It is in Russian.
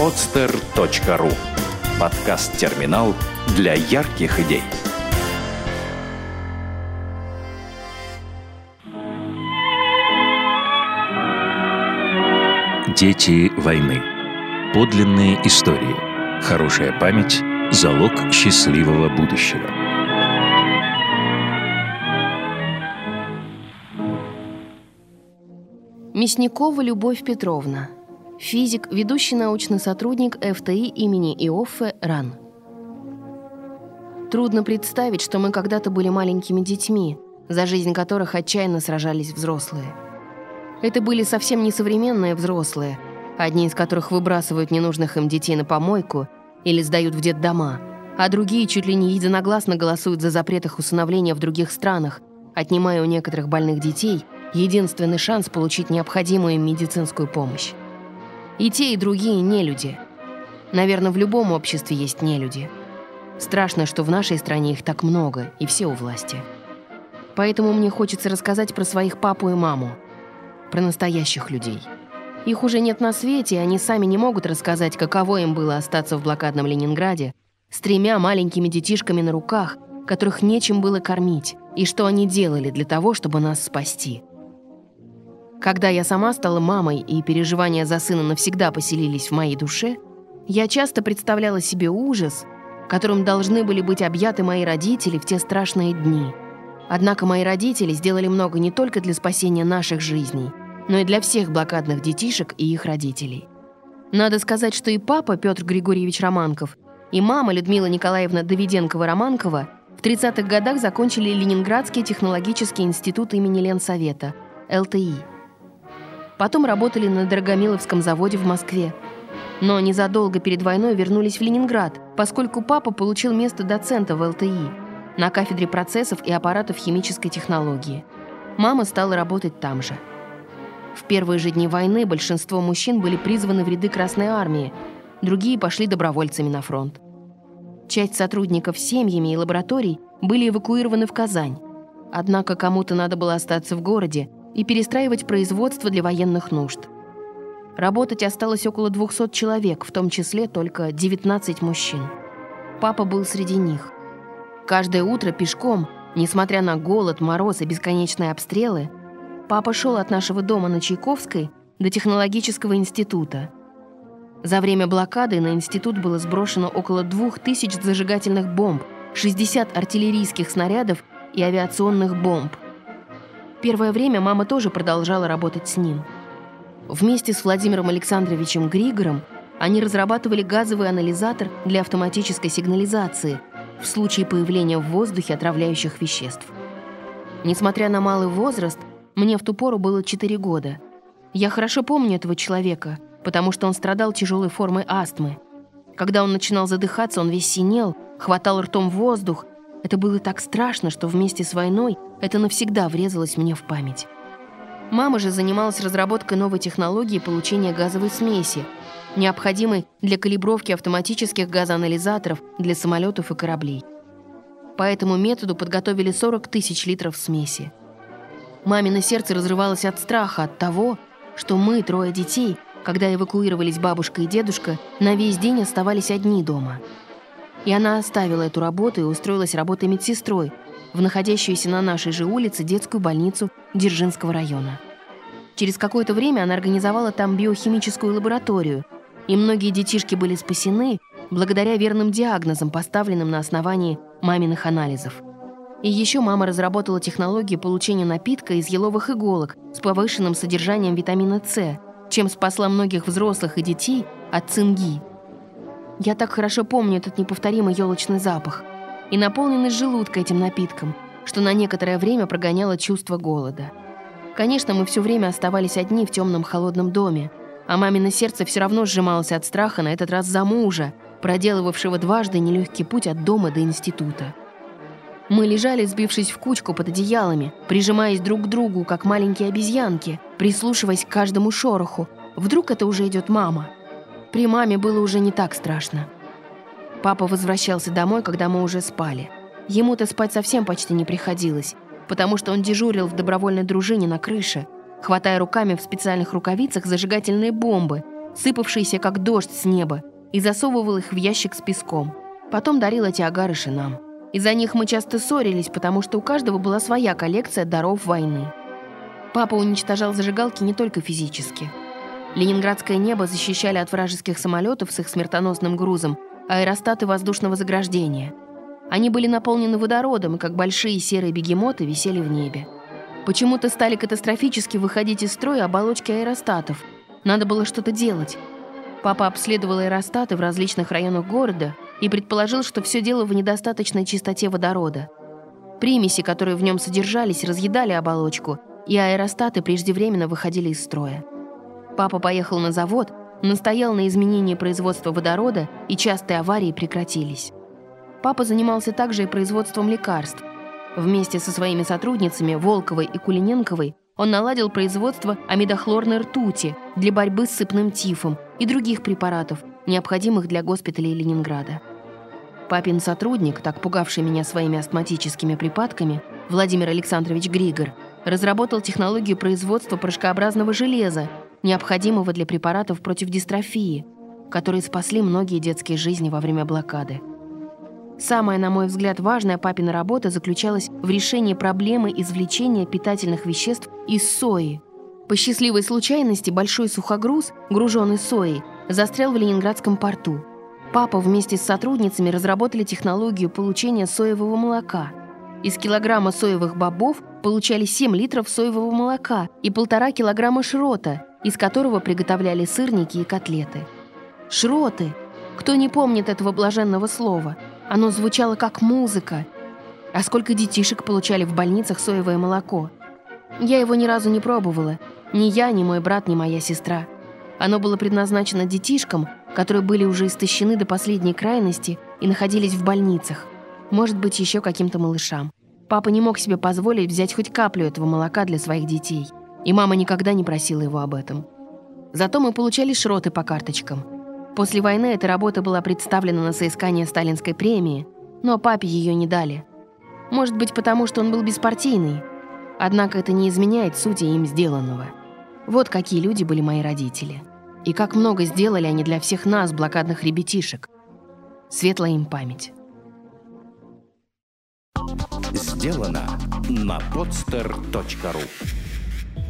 podster.ru Подкаст-терминал для ярких идей. Дети войны. Подлинные истории. Хорошая память – залог счастливого будущего. Мясникова Любовь Петровна. Физик, ведущий научный сотрудник ФТИ имени Иоффе РАН. Трудно представить, что мы когда-то были маленькими детьми, за жизнь которых отчаянно сражались взрослые. Это были совсем не современные взрослые, одни из которых выбрасывают ненужных им детей на помойку или сдают в детдома, а другие чуть ли не единогласно голосуют за запрет их усыновления в других странах, отнимая у некоторых больных детей – единственный шанс получить необходимую им медицинскую помощь. И те, и другие не люди. Наверное, в любом обществе есть нелюди. Страшно, что в нашей стране их так много, и все у власти. Поэтому мне хочется рассказать про своих папу и маму. Про настоящих людей. Их уже нет на свете, и они сами не могут рассказать, каково им было остаться в блокадном Ленинграде с тремя маленькими детишками на руках, которых нечем было кормить, и что они делали для того, чтобы нас спасти. Когда я сама стала мамой и переживания за сына навсегда поселились в моей душе, я часто представляла себе ужас, которым должны были быть объяты мои родители в те страшные дни. Однако мои родители сделали много не только для спасения наших жизней, но и для всех блокадных детишек и их родителей. Надо сказать, что и папа Петр Григорьевич Романков, и мама Людмила Николаевна Давиденкова-Романкова в 30-х годах закончили Ленинградский технологический институт имени Ленсовета, ЛТИ – Потом работали на Драгомиловском заводе в Москве. Но незадолго перед войной вернулись в Ленинград, поскольку папа получил место доцента в ЛТИ на кафедре процессов и аппаратов химической технологии. Мама стала работать там же. В первые же дни войны большинство мужчин были призваны в ряды Красной Армии, другие пошли добровольцами на фронт. Часть сотрудников семьями и лабораторий были эвакуированы в Казань. Однако кому-то надо было остаться в городе, и перестраивать производство для военных нужд. Работать осталось около 200 человек, в том числе только 19 мужчин. Папа был среди них. Каждое утро пешком, несмотря на голод, мороз и бесконечные обстрелы, папа шел от нашего дома на Чайковской до технологического института. За время блокады на институт было сброшено около 2000 зажигательных бомб, 60 артиллерийских снарядов и авиационных бомб – Первое время мама тоже продолжала работать с ним. Вместе с Владимиром Александровичем Григором они разрабатывали газовый анализатор для автоматической сигнализации в случае появления в воздухе отравляющих веществ. Несмотря на малый возраст, мне в ту пору было 4 года. Я хорошо помню этого человека, потому что он страдал тяжелой формой астмы. Когда он начинал задыхаться, он весь синел, хватал ртом воздух. Это было так страшно, что вместе с войной – это навсегда врезалось мне в память. Мама же занималась разработкой новой технологии получения газовой смеси, необходимой для калибровки автоматических газоанализаторов для самолетов и кораблей. По этому методу подготовили 40 тысяч литров смеси. Мамино сердце разрывалось от страха, от того, что мы, трое детей, когда эвакуировались бабушка и дедушка, на весь день оставались одни дома. И она оставила эту работу и устроилась работой медсестрой, в находящуюся на нашей же улице детскую больницу Дзержинского района. Через какое-то время она организовала там биохимическую лабораторию, и многие детишки были спасены благодаря верным диагнозам, поставленным на основании маминых анализов. И еще мама разработала технологию получения напитка из еловых иголок с повышенным содержанием витамина С, чем спасла многих взрослых и детей от цинги. Я так хорошо помню этот неповторимый елочный запах – и наполненный желудка этим напитком, что на некоторое время прогоняло чувство голода. Конечно, мы все время оставались одни в темном холодном доме, а мамино сердце все равно сжималось от страха на этот раз за мужа, проделывавшего дважды нелегкий путь от дома до института. Мы лежали, сбившись в кучку под одеялами, прижимаясь друг к другу, как маленькие обезьянки, прислушиваясь к каждому шороху. Вдруг это уже идет мама. При маме было уже не так страшно. Папа возвращался домой, когда мы уже спали. Ему-то спать совсем почти не приходилось, потому что он дежурил в добровольной дружине на крыше, хватая руками в специальных рукавицах зажигательные бомбы сыпавшиеся как дождь с неба, и засовывал их в ящик с песком. Потом дарил эти агарыши нам. Из-за них мы часто ссорились, потому что у каждого была своя коллекция даров войны. Папа уничтожал зажигалки не только физически. Ленинградское небо защищали от вражеских самолетов с их смертоносным грузом аэростаты воздушного заграждения. Они были наполнены водородом, и как большие серые бегемоты висели в небе. Почему-то стали катастрофически выходить из строя оболочки аэростатов. Надо было что-то делать. Папа обследовал аэростаты в различных районах города и предположил, что все дело в недостаточной чистоте водорода. Примеси, которые в нем содержались, разъедали оболочку, и аэростаты преждевременно выходили из строя. Папа поехал на завод, настоял на изменении производства водорода, и частые аварии прекратились. Папа занимался также и производством лекарств. Вместе со своими сотрудницами Волковой и Кулиненковой он наладил производство амидохлорной ртути для борьбы с сыпным тифом и других препаратов, необходимых для госпиталей Ленинграда. Папин сотрудник, так пугавший меня своими астматическими припадками, Владимир Александрович Григор, разработал технологию производства порошкообразного железа, необходимого для препаратов против дистрофии, которые спасли многие детские жизни во время блокады. Самая, на мой взгляд, важная папина работа заключалась в решении проблемы извлечения питательных веществ из сои. По счастливой случайности большой сухогруз, груженный соей, застрял в Ленинградском порту. Папа вместе с сотрудницами разработали технологию получения соевого молока. Из килограмма соевых бобов получали 7 литров соевого молока и полтора килограмма шрота, из которого приготовляли сырники и котлеты. Шроты! Кто не помнит этого блаженного слова? Оно звучало как музыка. А сколько детишек получали в больницах соевое молоко? Я его ни разу не пробовала. Ни я, ни мой брат, ни моя сестра. Оно было предназначено детишкам, которые были уже истощены до последней крайности и находились в больницах. Может быть, еще каким-то малышам. Папа не мог себе позволить взять хоть каплю этого молока для своих детей. И мама никогда не просила его об этом. Зато мы получали шроты по карточкам. После войны эта работа была представлена на соискание сталинской премии, но папе ее не дали. Может быть, потому что он был беспартийный. Однако это не изменяет сути им сделанного. Вот какие люди были мои родители. И как много сделали они для всех нас, блокадных ребятишек. Светлая им память. Сделано на podster.ru